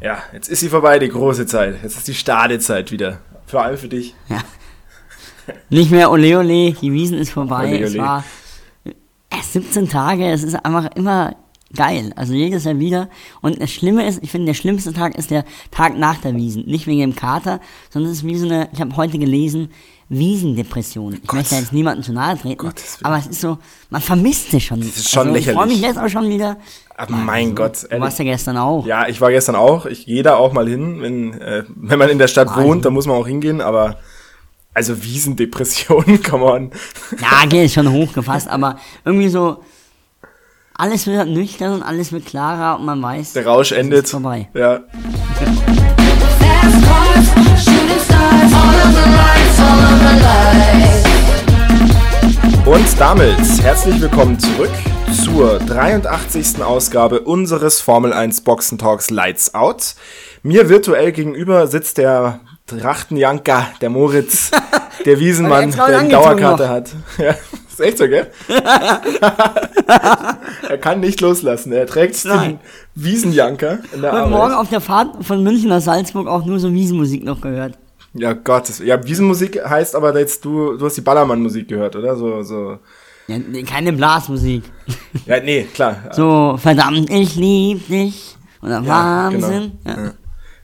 Ja, jetzt ist sie vorbei, die große Zeit. Jetzt ist die Stadezeit wieder. Vor allem für dich. Ja. Nicht mehr ole ole, die Wiesen ist vorbei. Ole, Es ole. war erst 17 Tage, es ist einfach immer geil. Also jedes Jahr wieder. Und das Schlimme ist, ich finde, der schlimmste Tag ist der Tag nach der Wiesen. Nicht wegen dem Kater, sondern es ist wie so eine, ich habe heute gelesen, Wiesendepression. Ich Gott. möchte jetzt niemandem zu nahe treten, Gottes aber es ist so, man vermisst es schon. Das ist schon also, Ich freue lächerlich. mich jetzt auch schon wieder. Aber mein Gott, Du warst ja gestern auch. Ja, ich war gestern auch. Ich gehe da auch mal hin. Wenn, äh, wenn man in der Stadt Wahnsinn. wohnt, dann muss man auch hingehen. Aber also Wiesendepression, come on. Ja, geht ist schon hochgefasst, aber irgendwie so, alles wird nüchtern und alles wird klarer und man weiß, Der Rausch es endet. ist vorbei. Ja. Und damit herzlich willkommen zurück zur 83. Ausgabe unseres Formel 1 Boxen Talks Lights Out. Mir virtuell gegenüber sitzt der Trachtenjanker, der Moritz, der Wiesenmann, der eine Dauerkarte noch. hat. Ja, ist echt so, gell? er kann nicht loslassen. Er trägt den Nein. Wiesenjanker in der Ich habe Arbeit. morgen auf der Fahrt von München nach Salzburg auch nur so Wiesenmusik noch gehört. Ja, Gott. Ja, Wiesenmusik heißt aber jetzt, du, du hast die Ballermann-Musik gehört, oder? So, so. Ja, nee, keine Blasmusik. Ja, nee, klar. So, verdammt, ich lieb dich. Oder Ja, Wahnsinn. genau. Ja. Ja.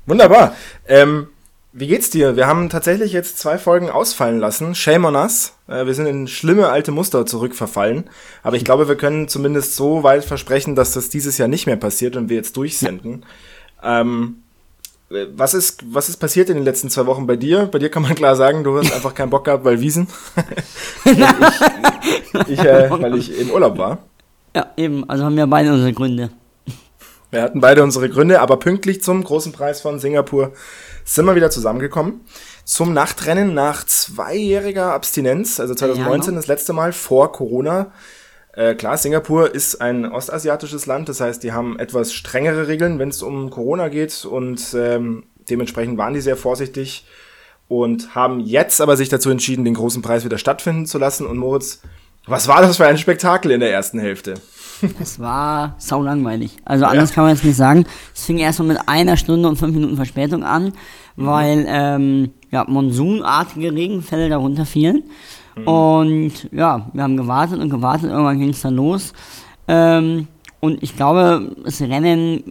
Wunderbar. Ähm, wie geht's dir? Wir haben tatsächlich jetzt zwei Folgen ausfallen lassen. Shame on us. Äh, wir sind in schlimme alte Muster zurückverfallen. Aber ich glaube, wir können zumindest so weit versprechen, dass das dieses Jahr nicht mehr passiert und wir jetzt durchsenden. Ähm, äh, was ist, was ist passiert in den letzten zwei Wochen bei dir? Bei dir kann man klar sagen, du hast einfach keinen Bock gehabt, weil Wiesen. ich, ich äh, weil ich im Urlaub war. ja, eben, also haben wir beide unsere Gründe. Wir hatten beide unsere Gründe, aber pünktlich zum großen Preis von Singapur sind wir wieder zusammengekommen. Zum Nachtrennen nach zweijähriger Abstinenz, also 2019 Ja. das letzte Mal vor Corona. Äh, klar, Singapur ist ein ostasiatisches Land, das heißt, die haben etwas strengere Regeln, wenn es um Corona geht und ähm, dementsprechend waren die sehr vorsichtig und haben jetzt aber sich dazu entschieden, den großen Preis wieder stattfinden zu lassen. Und Moritz, was war das für ein Spektakel in der ersten Hälfte? Es war sau langweilig. Also anders kann man jetzt nicht sagen. Es fing erstmal mit einer Stunde und fünf Minuten Verspätung an, weil ähm, ja, monsunartige Regenfälle darunter fielen. Und ja, wir haben gewartet und gewartet, irgendwann ging es dann los. Ähm, und ich glaube, das Rennen,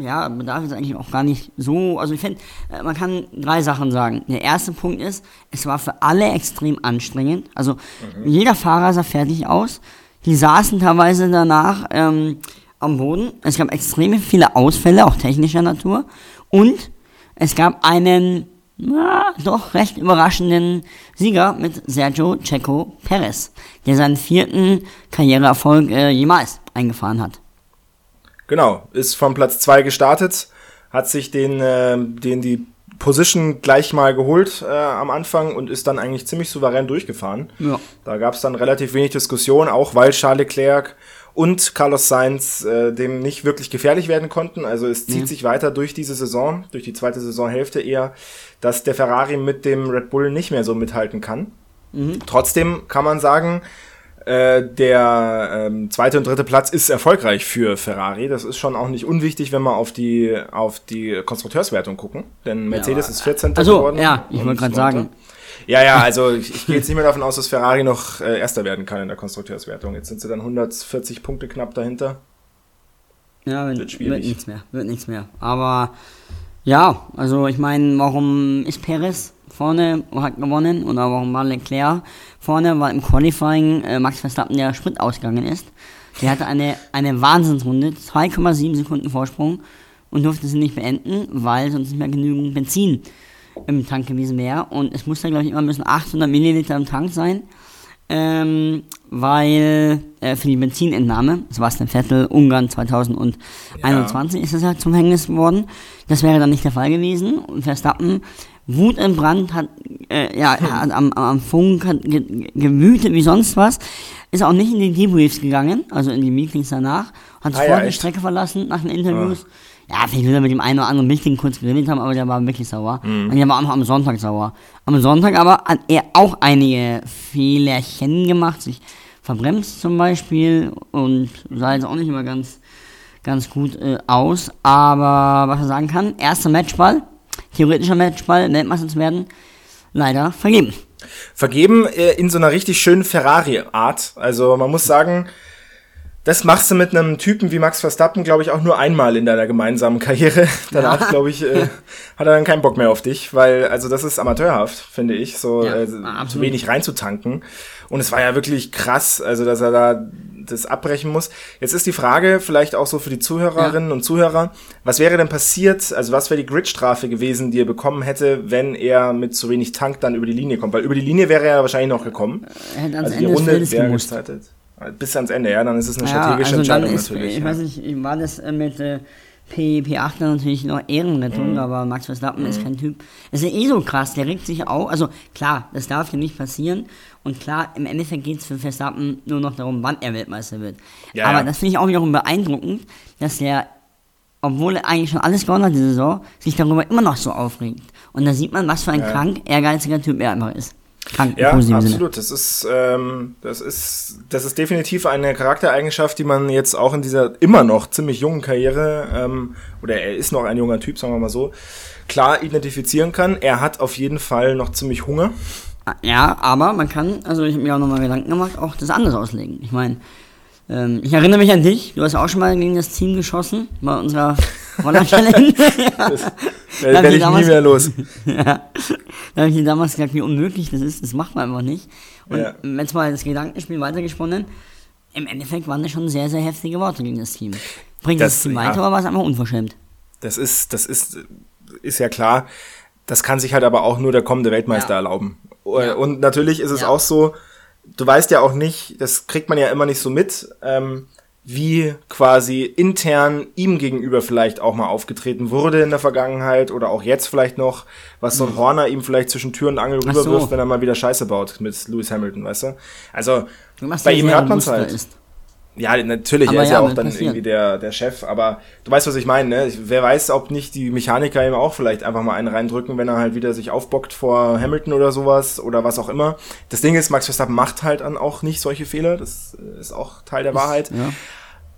ja, bedarf jetzt eigentlich auch gar nicht so. Also ich finde, äh, man kann drei Sachen sagen. Der erste Punkt ist, es war für alle extrem anstrengend. Also jeder Fahrer sah fertig aus. Die saßen teilweise danach ähm, am Boden. Es gab extrem viele Ausfälle, auch technischer Natur. Und es gab einen, na, doch recht überraschenden Sieger mit Sergio Checo Perez, der seinen vierten Karriereerfolg äh, jemals eingefahren hat. Genau, ist vom Platz zwei gestartet, hat sich den, äh, den die Position gleich mal geholt äh, am Anfang und ist dann eigentlich ziemlich souverän durchgefahren. Ja. Da gab es dann relativ wenig Diskussion, auch weil Charles Leclerc und Carlos Sainz äh, dem nicht wirklich gefährlich werden konnten. Also es zieht sich weiter durch diese Saison, durch die zweite Saisonhälfte eher, dass der Ferrari mit dem Red Bull nicht mehr so mithalten kann. Trotzdem kann man sagen, äh, der ähm, zweite und dritte Platz ist erfolgreich für Ferrari. Das ist schon auch nicht unwichtig, wenn wir auf die auf die Konstrukteurswertung gucken. Denn Mercedes aber- ist 14. Ach so, geworden. ja, ich wollte gerade sagen. Ja, ja, also ich, ich gehe jetzt nicht mehr davon aus, dass Ferrari noch äh, Erster werden kann in der Konstrukteurswertung. Jetzt sind sie dann 140 Punkte knapp dahinter. Ja, wird, Wird wird, nichts mehr, wird nichts mehr. Aber ja, also ich meine, warum ist Perez vorne hat gewonnen oder warum war Leclerc vorne, weil im Qualifying äh, Max Verstappen der Sprit ausgegangen ist. Der hatte eine, eine Wahnsinnsrunde, 2,7 Sekunden Vorsprung und durfte sie nicht beenden, weil sonst nicht mehr genügend Benzin im Tank gewesen wäre. Und es muss dann, glaube ich, immer müssen 800 Milliliter im Tank sein ähm, weil äh, für die Benzinentnahme, Sebastian Vettel, Ungarn 2021 ist es ja zum Verhängnis geworden. Das wäre dann nicht der Fall gewesen. Und Verstappen, Wut im Brand, hat, äh, ja, hat am, am Funk hat ge gewütet wie sonst was. Ist auch nicht in die Debriefs gegangen, also in die Meetings danach. Hat Ah, sofort ja, die? Strecke verlassen nach den Interviews. Ja, vielleicht will er mit dem einen oder anderen Wichtigen kurz geredet haben, aber der war wirklich sauer. Und der war auch noch am Sonntag sauer. Am Sonntag aber hat er auch einige Fehlerchen gemacht, sich verbremst zum Beispiel und sah jetzt auch nicht immer ganz, ganz gut äh, aus. Aber was man sagen kann, erster Matchball, theoretischer Matchball, Weltmeister zu werden, leider vergeben. vergeben äh, in so einer richtig schönen Ferrari-Art. Also man muss sagen, das machst du mit einem Typen wie Max Verstappen, glaube ich, auch nur einmal in deiner gemeinsamen Karriere. Danach, glaube ich, äh, hat er dann keinen Bock mehr auf dich, weil, also das ist amateurhaft, finde ich, so Ja, äh, zu wenig reinzutanken. Und es war ja wirklich krass, also dass er da das abbrechen muss. Jetzt ist die Frage, vielleicht auch so für die Zuhörerinnen und Zuhörer, was wäre denn passiert, also was wäre die Gridstrafe gewesen, die er bekommen hätte, wenn er mit zu wenig Tank dann über die Linie kommt? Weil über die Linie wäre er wahrscheinlich noch gekommen. Er hätte ans Also die Ende des Runde wäre gestartet. Bis ans Ende, ja, dann ist es eine Ja, strategische also dann Entscheidung ist, natürlich. ich ja. weiß nicht, war das äh, mit äh, P, P8 dann natürlich noch Ehrenrettung, Mhm. aber Max Verstappen ist kein Typ. Das ist ja eh so krass, der regt sich auch, also klar, das darf ja nicht passieren und klar, im Endeffekt geht es für Verstappen nur noch darum, wann er Weltmeister wird. Ja, aber ja. das finde ich auch wiederum beeindruckend, dass der, obwohl er eigentlich schon alles gewonnen hat diese Saison, sich darüber immer noch so aufregt. Und da sieht man, was für ein Ja. krank, ehrgeiziger Typ er einfach ist. Im Ja, positiven Sinne. absolut. Das ist, ähm, das ist, das ist definitiv eine Charaktereigenschaft, die man jetzt auch in dieser immer noch ziemlich jungen Karriere, ähm, oder er ist noch ein junger Typ, sagen wir mal so, klar identifizieren kann. Er hat auf jeden Fall noch ziemlich Hunger. Ja, aber man kann, also ich habe mir auch nochmal Gedanken gemacht, auch das anders auslegen. Ich meine, ähm, ich erinnere mich an dich, du hast auch schon mal gegen das Team geschossen, bei unserer Ja. Äh, Dann werde ich nie damals- mehr los. ja. Da habe ich dir damals gesagt, wie unmöglich das ist, das macht man einfach nicht. Und Ja. jetzt mal das Gedankenspiel weitergesponnen, im Endeffekt waren das schon sehr, sehr heftige Worte gegen das Team. Bringt das, Das- Team ja. weiter oder war es einfach unverschämt? Das ist, das ist, ist ja klar. Das kann sich halt aber auch nur der kommende Weltmeister Ja. erlauben. Ja. Und natürlich ist es Ja. auch so, du weißt ja auch nicht, das kriegt man ja immer nicht so mit, ähm, wie quasi intern ihm gegenüber vielleicht auch mal aufgetreten wurde in der Vergangenheit oder auch jetzt vielleicht noch, was so ein Horner ihm vielleicht zwischen Tür und Angel Ach so. rüberwirft, wenn er mal wieder Scheiße baut mit Lewis Hamilton, weißt du? Also, bei ihm hört man's bewusster halt. Ist. Ja, natürlich, Aber er ist ja, ja, auch dann passieren. irgendwie der, der Chef, aber du weißt, was ich meine, ne? Wer weiß, ob nicht die Mechaniker ihm auch vielleicht einfach mal einen reindrücken, wenn er halt wieder sich aufbockt vor Hamilton oder sowas oder was auch immer. Das Ding ist, Max Verstappen macht halt dann auch nicht solche Fehler, das äh, ist auch Teil der Wahrheit. Ja.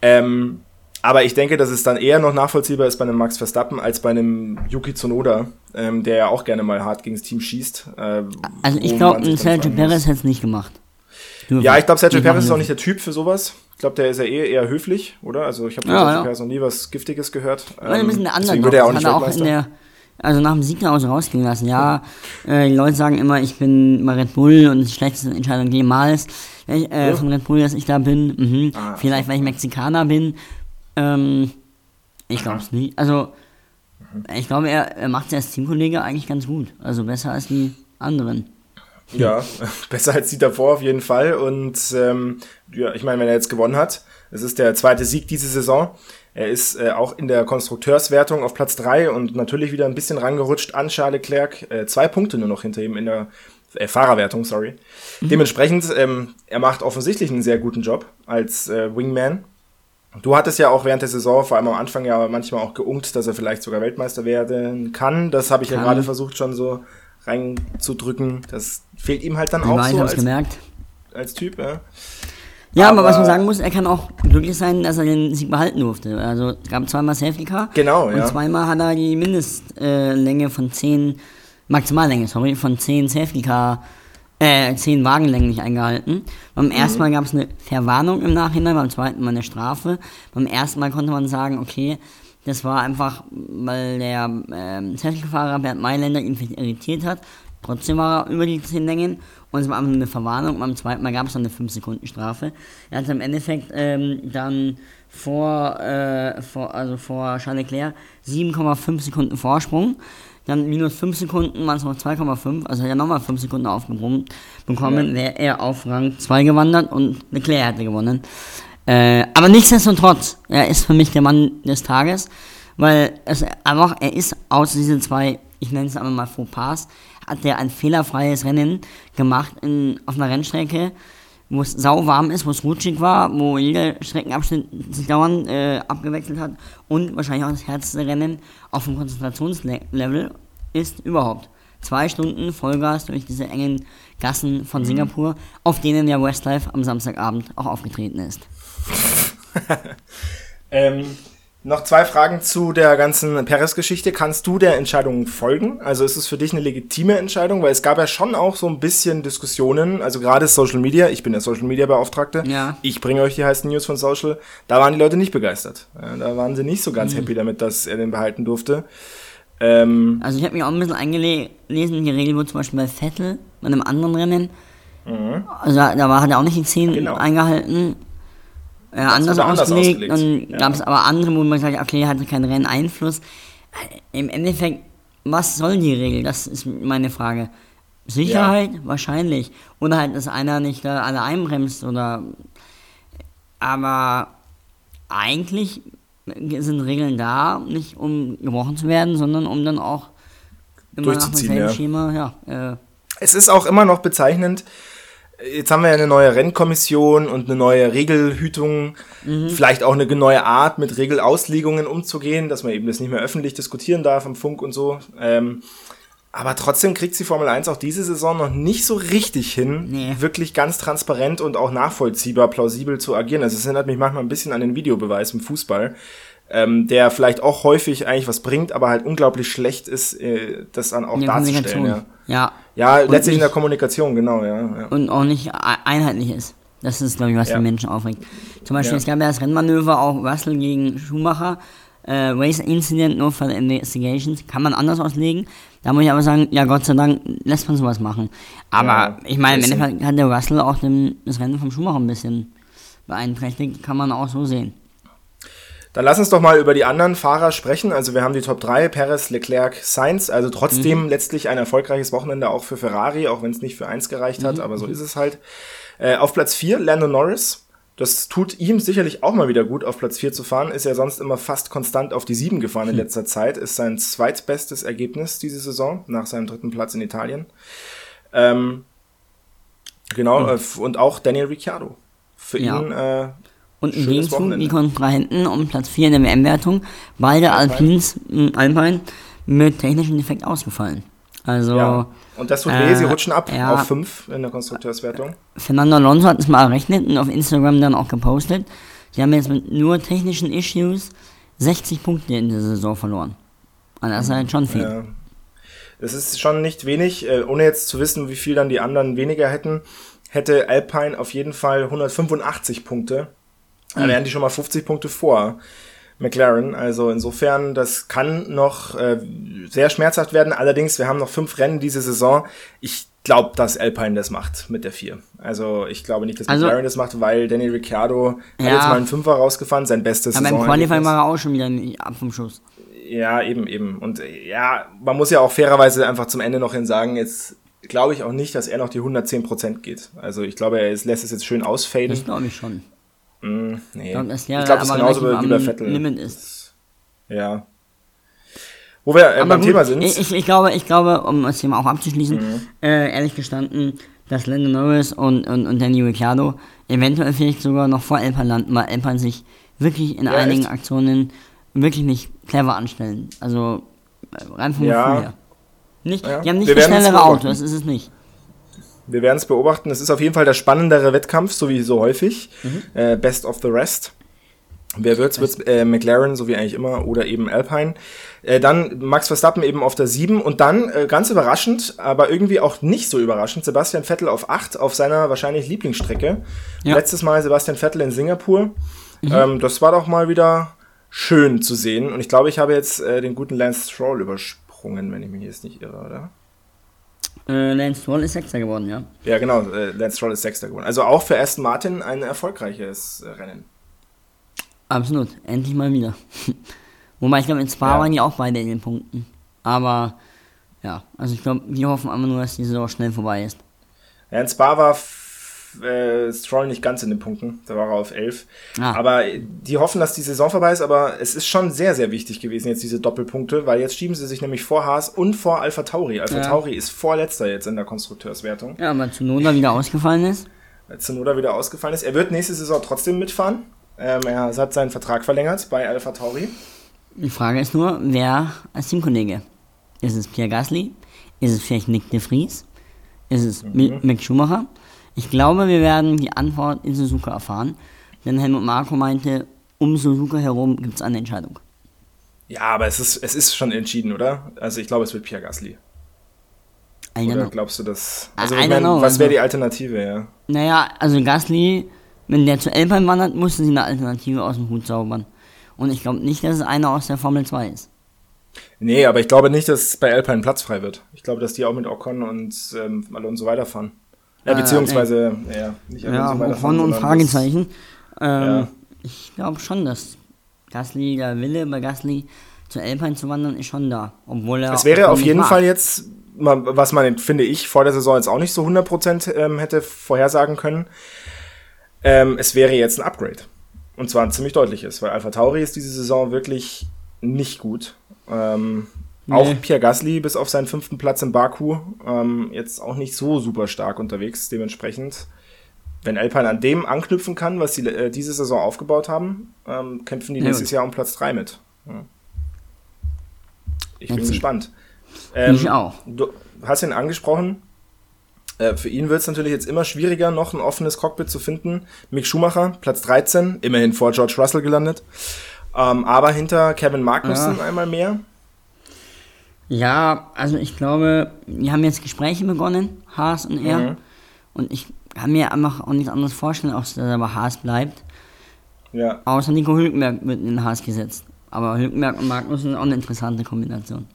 Ähm, aber ich denke, dass es dann eher noch nachvollziehbar ist bei einem Max Verstappen als bei einem Yuki Tsunoda, ähm, der ja auch gerne mal hart gegen das Team schießt. Äh, Also ich glaube, Sergio. Perez hätte es nicht gemacht. Dürfen. Ja, ich glaube, Sergio Perez ist auch nicht der Typ für sowas. Ich glaube, der ist ja eh eher höflich, oder? Also ich habe von Ja, Sergio ja. Perez noch nie was Giftiges gehört. Weil ein bisschen deswegen wird er auch nicht hat auch in Weltmeister. der, also nach dem Sieg daraus rausgehen lassen. Ja, äh, die Leute sagen immer, ich bin bei Red Bull und die schlechteste Entscheidung jemals äh, Ja. von Red Bull, dass ich da bin. Mhm. Ah, Vielleicht, weil ich Mexikaner bin. Ähm, ich glaube es nicht. Also, Mhm. ich glaube, er, er macht es als Teamkollege eigentlich ganz gut. Also besser als die anderen. Ja, besser als die davor auf jeden Fall. Und ähm, ja, ich meine, wenn er jetzt gewonnen hat, es ist der zweite Sieg diese Saison. Er ist äh, auch in der Konstrukteurswertung auf Platz drei und natürlich wieder ein bisschen rangerutscht an Charles Leclerc. Äh, zwei Punkte nur noch hinter ihm in der äh, Fahrerwertung, sorry. Dementsprechend, ähm, er macht offensichtlich einen sehr guten Job als äh, Wingman. Du hattest ja auch während der Saison, vor allem am Anfang ja manchmal auch geunkt, dass er vielleicht sogar Weltmeister werden kann. Das habe ich ja Kann. gerade versucht schon so reinzudrücken. Das fehlt ihm halt dann auch so ich hab's als, gemerkt. als Typ. Ja. Ja, aber, Aber- was man sagen muss, er kann auch glücklich sein, dass er den Sieg behalten durfte. Also es gab zweimal Safety Car. Genau, und ja. zweimal hat er die Mindestlänge äh, Länge von 10, Maximallänge, sorry, von 10 Safety Car, äh, 10 Wagenlängen nicht eingehalten. Beim Mhm. ersten Mal gab es eine Verwarnung im Nachhinein, beim zweiten Mal eine Strafe. Beim ersten Mal konnte man sagen, okay, das war einfach, weil der ähm, Safety-Fahrer Bernd Mailänder ihn irritiert hat. Trotzdem war er über die 10 Längen und es war einfach eine Verwarnung. Beim zweiten Mal gab es dann eine 5-Sekunden-Strafe. Er hatte im Endeffekt ähm, dann vor, äh, vor, also vor Charles Leclerc 7,5 Sekunden Vorsprung. Dann minus 5 Sekunden waren es noch 2,5. Also hat er nochmal 5 Sekunden aufgebrummt bekommen, Ja. wäre er auf Rang 2 gewandert und Leclerc hätte gewonnen. Äh, aber nichtsdestotrotz, er ist für mich der Mann des Tages, weil es einfach, er ist aus diesen zwei, ich nenne es einfach mal Fauxpas, hat er ein fehlerfreies Rennen gemacht in, auf einer Rennstrecke, wo es sau warm ist, wo es rutschig war, wo jeder Streckenabschnitt sich dauernd äh, abgewechselt hat und wahrscheinlich auch das härteste Rennen auf dem Konzentrationslevel ist überhaupt. Zwei Stunden Vollgas durch diese engen Gassen von Singapur, auf denen ja Westlife am Samstagabend auch aufgetreten ist. Ähm, noch zwei Fragen zu der ganzen Perez-Geschichte. Kannst du der Entscheidung folgen? Also ist es für dich eine legitime Entscheidung? Weil es gab ja schon auch so ein bisschen Diskussionen, also gerade Social Media, ich bin der Social Media Beauftragte, Ja. ich bringe euch die heißen News von Social, da waren die Leute nicht begeistert. Ja, da waren sie nicht so Mhm. ganz happy damit, dass er den behalten durfte. Ähm, Also ich habe mich auch ein bisschen eingelesen, die Regel wurde zum Beispiel bei Vettel, bei einem anderen Rennen. Also da, da war, hat er auch nicht die 10 Mhm. Genau. eingehalten. Äh, anders anders ausgelegt. ausgelegt, Dann ja. gab es aber andere, wo man sagt, okay, hatte keinen Renneinfluss. Äh, Im Endeffekt, was soll die Regel? Das ist meine Frage. Sicherheit? Wahrscheinlich. Oder halt, dass einer nicht da alle einbremst oder. Aber eigentlich sind Regeln da, nicht um gebrochen zu werden, sondern um dann auch immer nach demselben ja. Schema, ja, äh, Es ist auch immer noch bezeichnend. Jetzt haben wir ja eine neue Rennkommission und eine neue Regelhütung, vielleicht auch eine neue Art, mit Regelauslegungen umzugehen, dass man eben das nicht mehr öffentlich diskutieren darf im Funk und so. Ähm, aber trotzdem kriegt die Formel 1 auch diese Saison noch nicht so richtig hin, Nee. wirklich ganz transparent und auch nachvollziehbar, plausibel zu agieren. Also es erinnert mich manchmal ein bisschen an den Videobeweis im Fußball, ähm, der vielleicht auch häufig eigentlich was bringt, aber halt unglaublich schlecht ist, äh, das dann auch darzustellen. Ja. Ja. Ja, letztlich in der Kommunikation, genau, ja. ja. und auch nicht einheitlich ist. Das ist, glaube ich, was Ja. die Menschen aufregt. Zum Beispiel, es gab ja das Rennmanöver auch Russell gegen Schumacher. Äh, Race Incident nur für Investigations. Kann man anders auslegen. Da muss ich aber sagen, ja, Gott sei Dank lässt man sowas machen. Aber ich meine, im. Endeffekt hat der Russell auch den, das Rennen vom Schumacher ein bisschen beeinträchtigt. Kann man auch so sehen. Dann lass uns doch mal über die anderen Fahrer sprechen. Also wir haben die Top 3, Perez, Leclerc, Sainz. Also trotzdem letztlich ein erfolgreiches Wochenende auch für Ferrari, auch wenn es nicht für eins gereicht hat, aber so ist es halt. Äh, auf Platz 4 Lando Norris. Das tut ihm sicherlich auch mal wieder gut, auf Platz 4 zu fahren. Ist ja sonst immer fast konstant auf die 7 gefahren in letzter Zeit. Ist sein zweitbestes Ergebnis diese Saison, nach seinem dritten Platz in Italien. Ähm, genau, äh, f- und auch Daniel Ricciardo. Für Ja. ihn äh, Und im Gegenzug die Kontrahenten um Platz 4 in der WM-Wertung, beide Alpins, mh, Alpine, mit technischem Defekt ausgefallen. Also, Ja. Und das tut äh, weh, sie rutschen ab ja. auf 5 in der Konstrukteurswertung. Fernando Alonso hat es mal errechnet und auf Instagram dann auch gepostet. Sie haben jetzt mit nur technischen Issues 60 Punkte in der Saison verloren. Also das ist halt schon viel. Ja. Das ist schon nicht wenig, äh, ohne jetzt zu wissen, wie viel dann die anderen weniger hätten, hätte Alpine auf jeden Fall 185 Punkte. Da wären die schon mal 50 Punkte vor McLaren. Also insofern, das kann noch äh, sehr schmerzhaft werden. Allerdings, wir haben noch fünf Rennen diese Saison. Ich glaube, dass Alpine das macht mit der 4. Also ich glaube nicht, dass Also- McLaren das macht, weil Daniel Ricciardo hat Ja. jetzt mal einen Fünfer rausgefahren, sein bestes Aber im Saison. Qualifying war er auch schon wieder ab vom Schuss. Ja, eben, eben. Und äh, ja, man muss ja auch fairerweise einfach zum Ende noch hin sagen, jetzt glaube ich auch nicht, dass er noch die 110% geht. Also ich glaube, er lässt es jetzt schön ausfaden. Das glaube ich schon. Mm, nee. Ich glaube, dass ich glaube, das ist genauso wie bei Vettel. Limit ist. Ja. Wo wir äh, beim gut, Thema sind. Ich, ich, glaube, ich glaube, um das Thema auch abzuschließen, Mhm. äh, ehrlich gestanden, dass Lando Norris und, und, und Danny Ricciardo eventuell vielleicht sogar noch vor Alpine landen, weil Alpine sich wirklich in Ja, einigen echt? Aktionen wirklich nicht clever anstellen. Also äh, rein vom Ja. Gefühl her. Nicht, Ja. Die haben nicht das schnellere Auto, das ist es nicht. Wir werden es beobachten. Es ist auf jeden Fall der spannendere Wettkampf, so wie so häufig. Mhm. Äh, Best of the Rest. Wer wird's? Wird's äh, McLaren, so wie eigentlich immer, oder eben Alpine. Äh, dann Max Verstappen eben auf der 7 und dann, äh, ganz überraschend, aber irgendwie auch nicht so überraschend, Sebastian Vettel auf 8 auf seiner wahrscheinlich Lieblingsstrecke. Ja. Letztes Mal Sebastian Vettel in Singapur. Ähm, das war doch mal wieder schön zu sehen. Und ich glaube, ich habe jetzt äh, den guten Lance Stroll übersprungen, wenn ich mich jetzt nicht irre, oder? Äh, Lance Stroll ist Sechster geworden, ja. Ja, genau, äh, Lance Stroll ist Sechster geworden. Also auch für Aston Martin ein erfolgreiches äh, Rennen. Absolut, endlich mal wieder. Wobei ich glaube, in Spa Ja. waren die auch beide in den Punkten. Aber ja, also ich glaube, die hoffen einfach nur, dass die Saison schnell vorbei ist. Ja, in Spa war äh, Stroll nicht ganz in den Punkten, da war er auf 11. Ah. Aber die hoffen, dass die Saison vorbei ist, aber es ist schon sehr, sehr wichtig gewesen, jetzt diese Doppelpunkte, weil jetzt schieben sie sich nämlich vor Haas und vor Alpha Tauri. Alpha Ja. Tauri ist vorletzter jetzt in der Konstrukteurswertung. Ja, aber Tsunoda wieder ausgefallen ist. Als Tsunoda wieder ausgefallen ist. Er wird nächste Saison trotzdem mitfahren. Ähm, er hat seinen Vertrag verlängert bei Alpha Tauri. Die Frage ist nur, wer als Teamkollege? Ist es Pierre Gasly? Ist es vielleicht Nick de Vries? Ist es Mi- Mick Schumacher? Ich glaube, wir werden die Antwort in Suzuka erfahren. Denn Helmut Marko meinte, um Suzuka herum gibt es eine Entscheidung. Ja, aber es ist, es ist schon entschieden, oder? Also ich glaube, es wird Pierre Gasly. I Oder know. glaubst du das? Also ich meine, was wäre also- die Alternative, ja? Naja, also Gasly, wenn der zu Alpine wandert, mussten sie eine Alternative aus dem Hut zaubern. Und ich glaube nicht, dass es einer aus der Formel 2 ist. Nee, aber ich glaube nicht, dass bei Alpine Platz frei wird. Ich glaube, dass die auch mit Ocon und ähm, Alonso weiterfahren. Ja, Äh, beziehungsweise, ja, nicht Ja, Alonso Ocon und Fragezeichen. Ähm, Ja. Ich glaube schon, dass Gasly, der Wille bei Gasly zu Alpine zu wandern, ist schon da. Obwohl er. Es wäre auf jeden mag. Fall jetzt, was man, finde ich, vor der Saison jetzt auch nicht so 100% ähm, hätte vorhersagen können. Ähm, es wäre jetzt ein Upgrade. Und zwar ein ziemlich deutliches, weil Alpha Tauri ist diese Saison wirklich nicht gut. Ähm, Nee. Auch Pierre Gasly bis auf seinen fünften Platz in Baku ähm, jetzt auch nicht so super stark unterwegs. Dementsprechend, wenn Alpine an dem anknüpfen kann, was sie äh, diese Saison aufgebaut haben, ähm, kämpfen die Ja, nächstes gut. Jahr um Platz 3 mit. Ja. Ich bin Jetzt- gespannt. Ähm, Ich auch. Du hast ihn angesprochen. Äh, für ihn wird es natürlich jetzt immer schwieriger, noch ein offenes Cockpit zu finden. Mick Schumacher, Platz 13, immerhin vor George Russell gelandet. Ähm, aber hinter Kevin Magnussen Ja. einmal mehr. Ja, also ich glaube, wir haben jetzt Gespräche begonnen, Haas und er. Mhm. Und ich kann mir einfach auch nichts anderes vorstellen, als dass er bei Haas bleibt. Ja, Außer Nico Hülkenberg wird in den Haas gesetzt. Aber Hülkenberg und Magnussen sind auch eine interessante Kombination.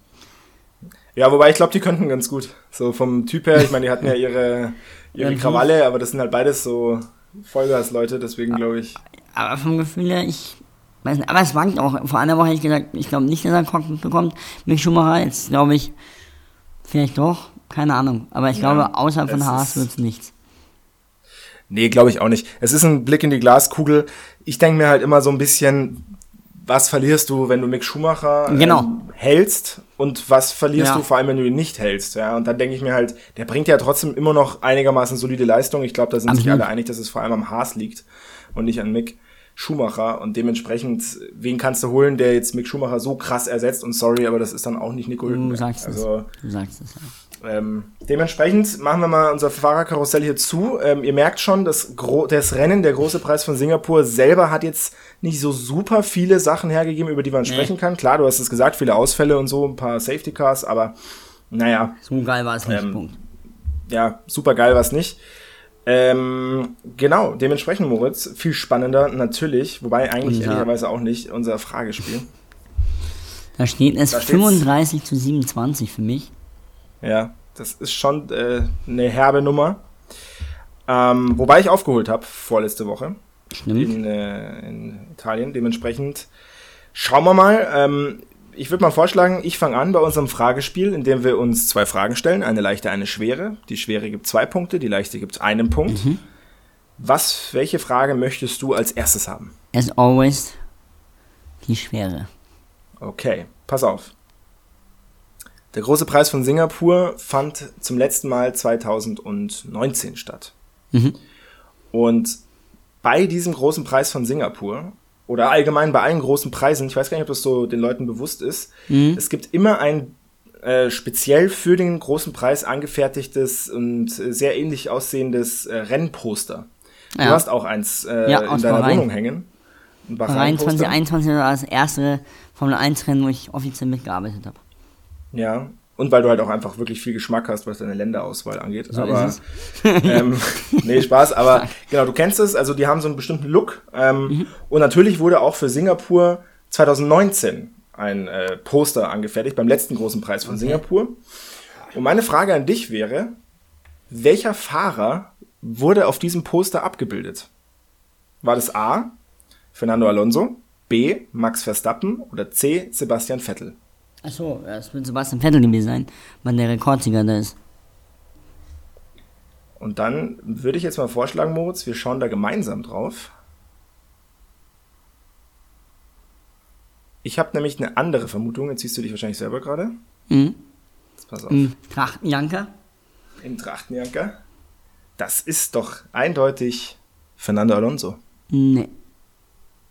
Ja, wobei ich glaube, die könnten ganz gut. So vom Typ her, ich meine, die hatten ja ihre, ihre Krawalle, aber das sind halt beides so Vollgas-Leute, deswegen glaube ich. Aber vom Gefühl her, ich aber es wankt auch. Vor einer Woche hätte ich gesagt, ich glaube nicht, dass er Cockpit bekommt. Mick Schumacher, jetzt glaube ich, vielleicht doch, keine Ahnung. Aber ich Ja, glaube, außerhalb von Haas wird es nichts. Nee, glaube ich auch nicht. Es ist ein Blick in die Glaskugel. Ich denke mir halt immer so ein bisschen, was verlierst du, wenn du Mick Schumacher Genau. ähm, hältst und was verlierst Ja. du vor allem, wenn du ihn nicht hältst. Ja, und dann denke ich mir halt, der bringt ja trotzdem immer noch einigermaßen solide Leistung. Ich glaube, da sind sich Absolut. alle einig, dass es vor allem am Haas liegt und nicht an Mick Schumacher. Und dementsprechend, wen kannst du holen, der jetzt Mick Schumacher so krass ersetzt? Und sorry, aber das ist dann auch nicht Nico Du Hülkenberg. sagst es. Also, Du sagst es, ja. ähm, dementsprechend machen wir mal unser Fahrerkarussell hier zu. Ähm, ihr merkt schon, das, Gro das Rennen, der große Preis von Singapur selber hat jetzt nicht so super viele Sachen hergegeben, über die man sprechen kann. Klar, du hast es gesagt, viele Ausfälle und so, ein paar Safety Cars, aber naja, So geil war es nicht, Ähm, Punkt. ja, super geil was nicht. Ähm, genau, dementsprechend, Moritz, viel spannender natürlich, wobei eigentlich Unser- ehrlicherweise auch nicht unser Fragespiel. Da steht es da steht's- 35 zu 27 für mich. Ja, das ist schon äh, eine herbe Nummer. Ähm, wobei ich aufgeholt habe vorletzte Woche Stimmt. in, äh, in Italien. Dementsprechend schauen wir mal. Ähm, ich würde mal vorschlagen, ich fange an bei unserem Fragespiel, in dem wir uns zwei Fragen stellen. Eine leichte, eine schwere. Die schwere gibt zwei Punkte, die leichte gibt einen Punkt. Was, welche Frage möchtest du als erstes haben? As always, die Schwere. Okay, pass auf. Der große Preis von Singapur fand zum letzten Mal 2019 statt. Mhm. Und bei diesem großen Preis von Singapur oder allgemein bei allen großen Preisen, ich weiß gar nicht, ob das so den Leuten bewusst ist, Mhm. es gibt immer ein äh, speziell für den großen Preis angefertigtes und äh, sehr ähnlich aussehendes äh, Rennposter. Du Ja. hast auch eins äh, Ja, in deiner Bahrain. Wohnung hängen. Ein Bahrain Bahrain-Poster. 2021 war das erste Formel 1 Rennen, wo ich offiziell mitgearbeitet habe. Ja. Und weil du halt auch einfach wirklich viel Geschmack hast, was deine Länderauswahl angeht. So aber ähm, nee, Spaß, aber genau, du kennst es, also die haben so einen bestimmten Look. Ähm, Und natürlich wurde auch für Singapur 2019 ein äh, Poster angefertigt, beim letzten großen Preis von Singapur. Und meine Frage an dich wäre, welcher Fahrer wurde auf diesem Poster abgebildet? War das A, Fernando Alonso, B, Max Verstappen oder C, Sebastian Vettel? Achso, es wird Sebastian Vettel gewesen sein, weil der Rekordsieger da ist. Und dann würde ich jetzt mal vorschlagen, Moritz, wir schauen da gemeinsam drauf. Ich habe nämlich eine andere Vermutung, jetzt siehst du dich wahrscheinlich selber gerade. Mhm. Jetzt pass auf. Mhm. Trachtenjanker? Im Trachtenjanker. Das ist doch eindeutig Fernando Alonso. Nee,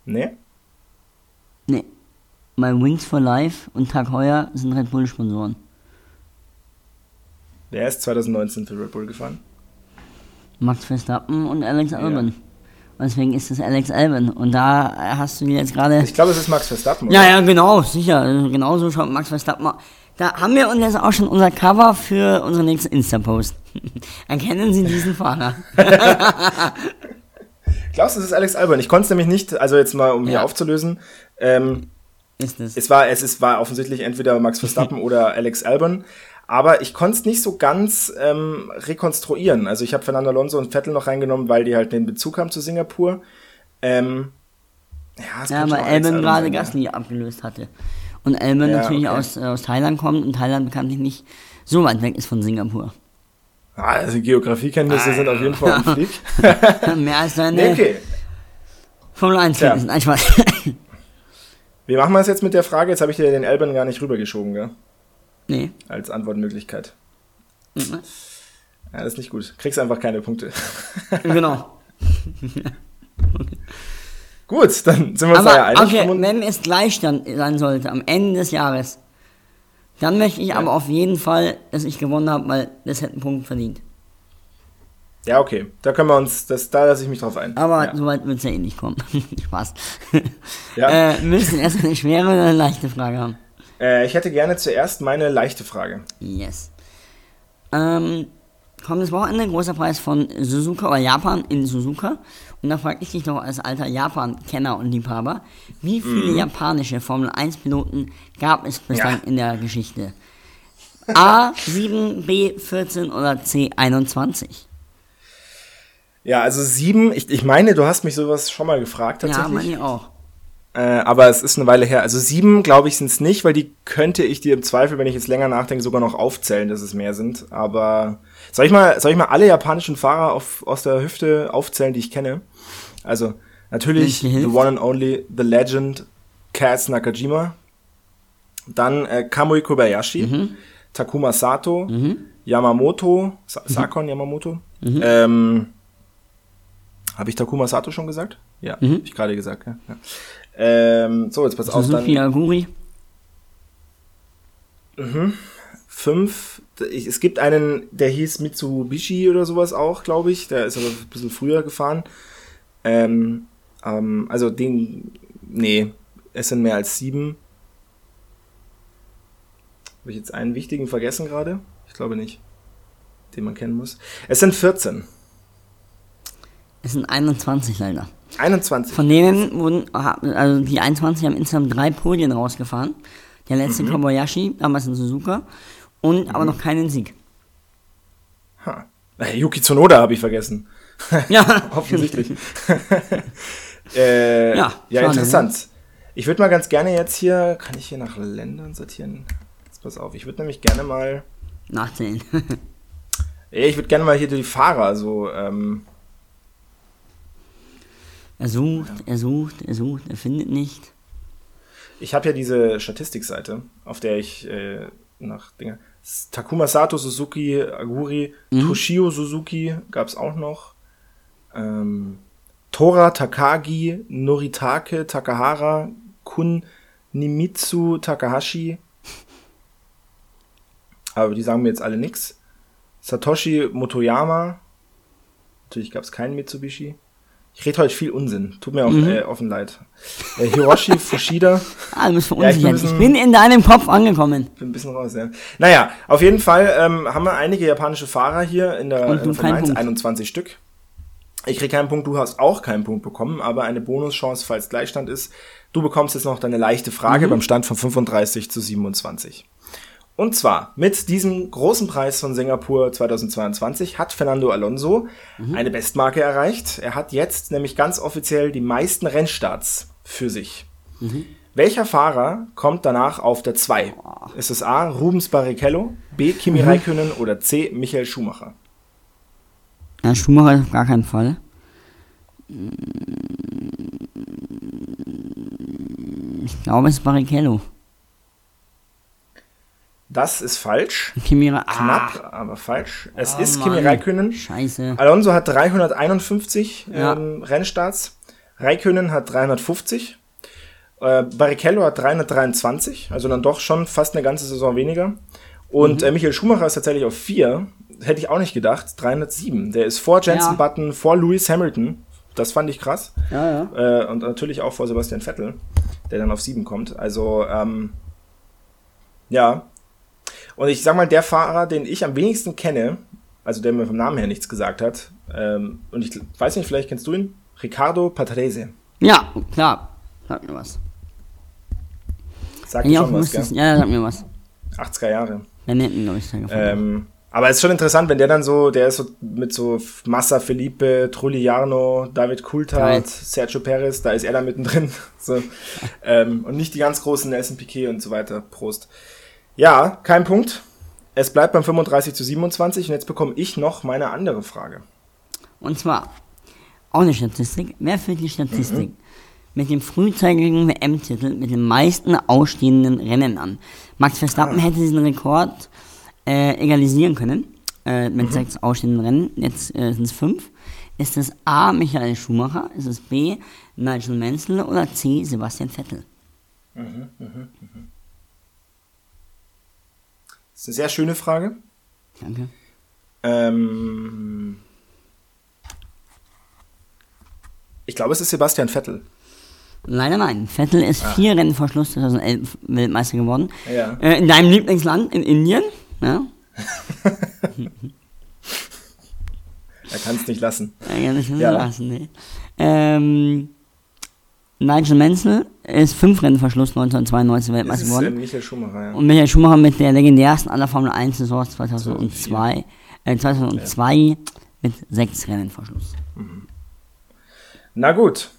Ne? nee. Weil Wings for Life und Tag Heuer sind Red Bull Sponsoren. Wer ist 2019 für Red Bull gefahren? Max Verstappen und Alex Albon. Und deswegen ist es Alex Albon. Und da hast du jetzt gerade. Ich glaube, es ist Max Verstappen. Ja, oder? ja, genau, sicher. Genauso schaut Max Verstappen. Da haben wir uns jetzt auch schon unser Cover für unseren nächsten Insta-Post. Erkennen Sie diesen Fahrer? Glaubst du, es ist Alex Albon? Ich konnte es nämlich nicht, also jetzt mal, um hier Ja. aufzulösen. Ähm, Ist es. es war, es ist, war offensichtlich entweder Max Verstappen oder Alex Albon. Aber ich konnte es nicht so ganz ähm, rekonstruieren. Also ich habe Fernando Alonso und Vettel noch reingenommen, weil die halt den Bezug haben zu Singapur. Ähm, ja, Ja, weil Albon gerade ja. Gasly abgelöst hatte. Und Albon Ja, natürlich okay. aus, äh, aus Thailand kommt und Thailand bekanntlich nicht so weit weg ist von Singapur. Ah, also Geografiekenntnisse sind auf jeden Fall am Flieg. Mehr als seine Nee, okay. Formel 1 Tja. Kenntnisse. Nein, Spaß. Wie machen wir es jetzt mit der Frage? Jetzt habe ich dir den Albon gar nicht rübergeschoben, gell? nee. Als Antwortmöglichkeit. Mhm. Ja, das ist nicht gut. Kriegst einfach keine Punkte. genau. Gut, dann sind wir uns ja einig. okay, wenn es Gleichstand sein sollte am Ende des Jahres, dann möchte ich aber auf jeden Fall, dass ich gewonnen habe, weil das hätte einen Punkt verdient. Ja, okay. Da können wir uns, das, da lasse ich mich drauf ein. Aber ja. so weit wird es ja eh nicht kommen. Spaß. Ja. Äh, müssen erst eine schwere oder eine leichte Frage haben. Äh, ich hätte gerne zuerst meine leichte Frage. Yes. Ähm, kommendes Wochenende, großer Preis von Suzuka oder Japan in Suzuka. Und da frage ich dich doch als alter Japan-Kenner und Liebhaber, wie viele japanische Formel 1-Piloten gab es bislang. Ja. in der Geschichte? A7, B14 oder C21? Ja, also sieben, ich, ich meine, du hast mich sowas schon mal gefragt Ja, tatsächlich. meine ich auch. Äh, aber es ist eine Weile her. Also sieben, glaube ich, sind es nicht, weil die könnte ich dir im Zweifel, wenn ich jetzt länger nachdenke, sogar noch aufzählen, dass es mehr sind. Aber soll ich mal, soll ich mal alle japanischen Fahrer auf, aus der Hüfte aufzählen, die ich kenne? Also natürlich the one and only, the legend, Kaz Nakajima. Dann äh, Kamui Kobayashi, Mhm. Takuma Sato, Yamamoto, Sa Mhm. Sakon Yamamoto. Ähm, Habe ich Takuma Sato schon gesagt? Ja, Mhm. hab ich gerade gesagt. Ja. ja. Ähm, so, jetzt pass auf, Suzuki Aguri. fünf. Ich, es gibt einen, der hieß Mitsubishi oder sowas auch, glaube ich. Der ist aber ein bisschen früher gefahren. Ähm, ähm, also den, nee, es sind mehr als sieben. Habe ich jetzt einen wichtigen vergessen gerade? Ich glaube nicht. Den man kennen muss. Es sind 14. Es sind 21 leider. 21. Von denen wurden, also die 21 haben insgesamt drei Podien rausgefahren. Der letzte Mhm. Kobayashi, damals in Suzuka. Und aber noch keinen Sieg. Ha. Yuki Tsunoda habe ich vergessen. Ja, Offensichtlich. äh, Ja, ja, schade, interessant. Ich würde mal ganz gerne jetzt hier, kann ich hier nach Ländern sortieren? Jetzt pass auf, ich würde nämlich gerne mal, Nachzählen. ich würde gerne mal hier die Fahrer so, ähm, er sucht, er sucht, er sucht, er findet nicht. ich habe ja diese Statistikseite, auf der ich äh, nach Dinge, Takuma Sato, Suzuki, Aguri, Toshio Suzuki gab's auch noch, ähm, Tora Takagi, Noritake Takahara, Kun Nimitsu Takahashi, aber die sagen mir jetzt alle nix. Satoshi Motoyama, natürlich gab's keinen Mitsubishi. Ich rede heute viel Unsinn, tut mir auch äh, offen leid. Äh, Hiroshi Fushida, Ah, du bist Ja, ich bin verunsichert. ein ich bisschen- bin in deinem Kopf angekommen. bin ein bisschen raus, ja. Naja, auf jeden Fall ähm, haben wir einige japanische Fahrer hier in der, Und in du der Formel keinen 1, Punkt. 21 Stück. Ich krieg keinen Punkt, du hast auch keinen Punkt bekommen, aber eine Bonuschance, falls Gleichstand ist. Du bekommst jetzt noch deine leichte Frage Mhm. beim Stand von 35 zu 27. Und zwar mit diesem großen Preis von Singapur 2022 hat Fernando Alonso Mhm. eine Bestmarke erreicht. Er hat jetzt nämlich ganz offiziell die meisten Rennstarts für sich. Welcher Fahrer kommt danach auf der 2? Ist es A. Rubens Barrichello, B. Kimi Räikkönen oder C. Michael Schumacher? Ja, Schumacher auf gar keinen Fall. Ich glaube, es ist Barrichello. Das ist falsch. Kimira. Knapp, aber falsch. Es Ah, ist Kimi Mann. Räikkönen. Scheiße. Alonso hat 351 Ja. ähm, Rennstarts. Räikkönen hat 350. Äh, Barrichello hat 323, also dann doch schon fast eine ganze Saison weniger. Und Mhm. äh, Michael Schumacher ist tatsächlich auf 4. Hätte ich auch nicht gedacht. 307. Der ist vor Jensen Ja. Button, vor Lewis Hamilton. Das fand ich krass. Ja, ja. Äh, und natürlich auch vor Sebastian Vettel, der dann auf sieben kommt. Also, ähm, ja. Und ich sag mal, der Fahrer, den ich am wenigsten kenne, also der mir vom Namen her nichts gesagt hat, ähm, und ich weiß nicht, vielleicht kennst du ihn, Ricardo Patrese. Ja, klar. Sag mir was. Auch schon was, wüsste, gell? ja, sag mir was. 80er Jahre. Benetton, glaube ich, da. Ähm, aber es ist schon interessant, wenn der dann so, der ist so mit so Massa Felipe, Trulliano, David. Coulthard, Sergio Perez, da ist er da mittendrin. So. ähm, und nicht die ganz großen Nelson Piquet und so weiter. Prost. Ja, kein Punkt. Es bleibt beim 35 zu 27 und jetzt bekomme ich noch meine andere Frage. Und zwar, auch eine Statistik. Wer führt die Statistik mit dem frühzeitigen WM-Titel mit den meisten ausstehenden Rennen an? Max Verstappen hätte diesen Rekord äh, egalisieren können äh, mit sechs ausstehenden Rennen. Jetzt äh, sind es fünf. Ist es A. Michael Schumacher? Ist es B. Nigel Mansell? Oder C. Sebastian Vettel? Das ist eine sehr schöne Frage. Danke. Ähm, ich glaube, es ist Sebastian Vettel. Leider nein. Vettel ist vier Rennen vor Schluss 2011 Weltmeister geworden. Ja. Äh, in deinem Lieblingsland, in Indien. Ja. Er kann es nicht lassen. Ja, kann ich nicht Ja. lassen, nee. Ähm, Nigel Mansell ist fünf Rennen vor Schluss 1992 Das Weltmeister ist äh, geworden. Michael Schumacher, ja. Und Michael Schumacher mit der legendärsten aller Formel 1 Saisons 2002, äh, 2002 mit sechs Rennen vor Schluss. Na gut,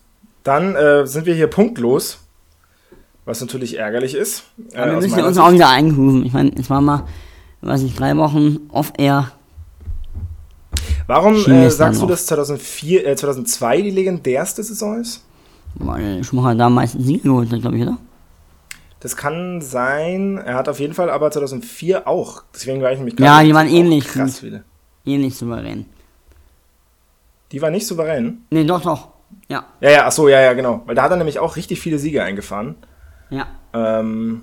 dann äh, sind wir hier punktlos, was natürlich ärgerlich ist. Äh, Aber wir müssen uns Sicht. auch wieder eingrooven. Ich meine, jetzt waren wir, weiß nicht, drei Wochen off-air. Warum äh, es sagst du, dass 2004, äh, 2002 die legendärste Saison ist? Weil Schumacher da am meisten Siege geholt hat, glaube ich, oder? Das kann sein. Er hat auf jeden Fall aber 2004 auch. Deswegen war ich nämlich Ja, die waren auch ähnlich Krass viele. Ähnlich souverän. Die war nicht souverän. Nee, doch, doch. Ja, Ja, ja, ach so, ja, ja, genau. Weil da hat er nämlich auch richtig viele Siege eingefahren. ja. Ähm,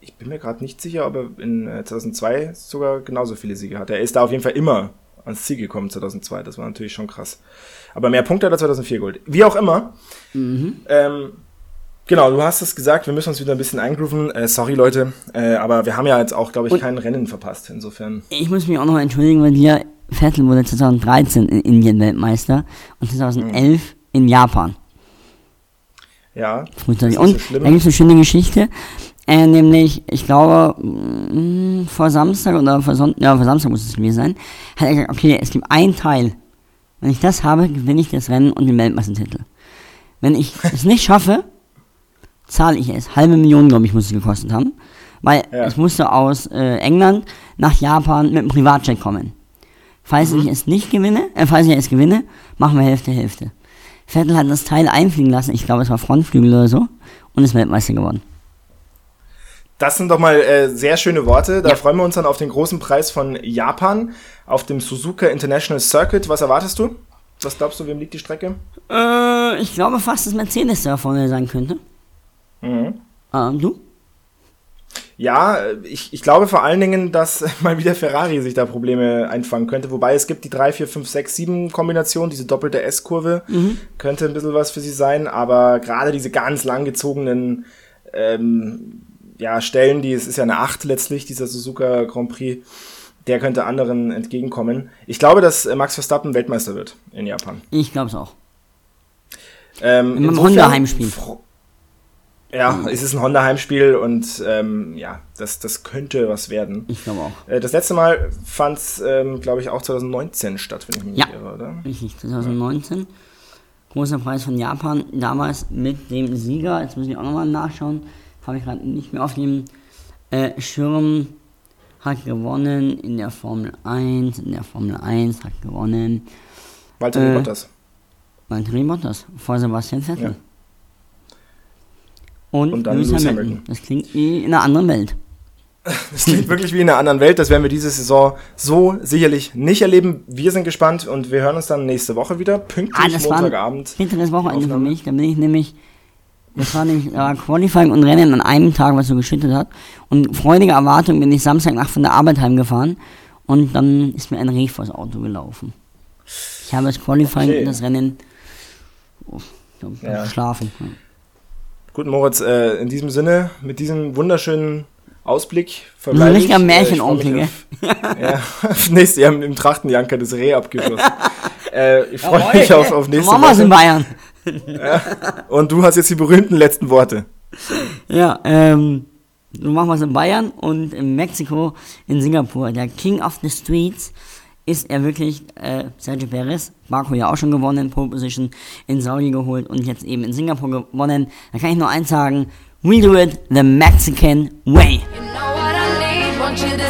ich bin mir gerade nicht sicher, ob er in äh, 2002 sogar genauso viele Siege hatte. Er ist da auf jeden Fall immer ans Ziel gekommen 2002. Das war natürlich schon krass. Aber mehr Punkte hat er 2004 geholt. Wie auch immer. Ähm, genau, du hast es gesagt, wir müssen uns wieder ein bisschen eingrooven. Äh, sorry, Leute. Äh, aber wir haben ja jetzt auch, glaube ich, Und- kein Rennen verpasst. Insofern. Ich muss mich auch noch entschuldigen, weil dir Vettel wurde 2013 in Indien Weltmeister und 2011 in Japan. Ja. Frühzeitig. ist Und nicht so schlimm. da gibt es eine schöne Geschichte, äh, nämlich, ich glaube, mh, vor Samstag oder vor Sonntag, ja, vor Samstag muss es gewesen sein, hat er gesagt, okay, es gibt einen Teil. Wenn ich das habe, gewinne ich das Rennen und den Weltmeistertitel. Wenn ich es nicht schaffe, zahle ich es. Halbe Million, glaube ich, muss es gekostet haben. Weil Ja. es musste aus äh, England nach Japan mit einem Privatjet kommen. Falls Mhm. ich es nicht gewinne, äh, falls ich es gewinne, machen wir Hälfte, Hälfte. Vettel hat das Teil einfliegen lassen, ich glaube es war Frontflügel oder so, und ist Weltmeister geworden. Das sind doch mal äh, sehr schöne Worte. Da Ja. freuen wir uns dann auf den großen Preis von Japan auf dem Suzuka International Circuit. Was erwartest du? Was glaubst du, wem liegt die Strecke? Äh, ich glaube fast, dass Mercedes da vorne sein könnte. Mhm. Ähm, du? Ja, äh, ich, ich glaube vor allen Dingen, dass mal wieder Ferrari sich da Probleme einfangen könnte. Wobei es gibt die 3, 4, 5, 6, 7 Kombination, diese doppelte S-Kurve. Könnte ein bisschen was für sie sein. Aber gerade diese ganz langgezogenen ähm, ja, Stellen, die es ist ja eine 8 letztlich, dieser Suzuka Grand Prix, der könnte anderen entgegenkommen. Ich glaube, dass äh, Max Verstappen Weltmeister wird in Japan. Ich glaube es auch. Ähm, Im Honda-Heimspiel. Ja, es ist ein Honda-Heimspiel und ähm, ja, das, das könnte was werden. Ich glaube auch. Äh, Das letzte Mal fand es, ähm, glaube ich, auch 2019 statt, wenn ich mich Ja. nicht irre, oder? Richtig, 2019. Großer Preis von Japan, damals mit dem Sieger, jetzt muss ich auch nochmal nachschauen, habe ich gerade nicht mehr auf dem äh, Schirm, hat gewonnen in der Formel 1, in der Formel 1 hat gewonnen Walter Äh, Bottas. Valtteri Bottas vor Sebastian Vettel. Ja. Und, Und dann Lewis Hamilton. Hamilton. Das klingt wie in einer anderen Welt. Das klingt wirklich wie in einer anderen Welt. Das werden wir diese Saison so sicherlich nicht erleben. Wir sind gespannt und wir hören uns dann nächste Woche wieder. Ah, Pünktlich das ein Montagabend. bitteres Wochenende für mich. Da bin ich nämlich, das war nämlich äh, Qualifying und Rennen an einem Tag, was so geschüttet hat. Und freudige Erwartung bin ich Samstagnacht von der Arbeit heimgefahren und dann ist mir ein Reh vors Auto gelaufen. Ich habe das Qualifying Okay. und das Rennen oh, Ja. geschlafen. Gut, Moritz, äh, in diesem Sinne, mit diesem wunderschönen Ausblick So verbleibe richtiger ich. Äh, Märchenonkel, auf- Ja, nächstes Jahr im Trachtenjanker das Reh abgeschlossen. äh, ich freue mich auf, auf nächste Machen wir's in Woche. Bayern. Und du hast jetzt die berühmten letzten Worte. Ja, ähm, so machen wir es in Bayern und in Mexiko, in Singapur. Der King of the Streets ist er wirklich äh, Sergio Perez. Baku ja auch schon gewonnen, Pole Position in Saudi geholt und jetzt eben in Singapur gewonnen. Da kann ich nur eins sagen, we do it the Mexican way. You know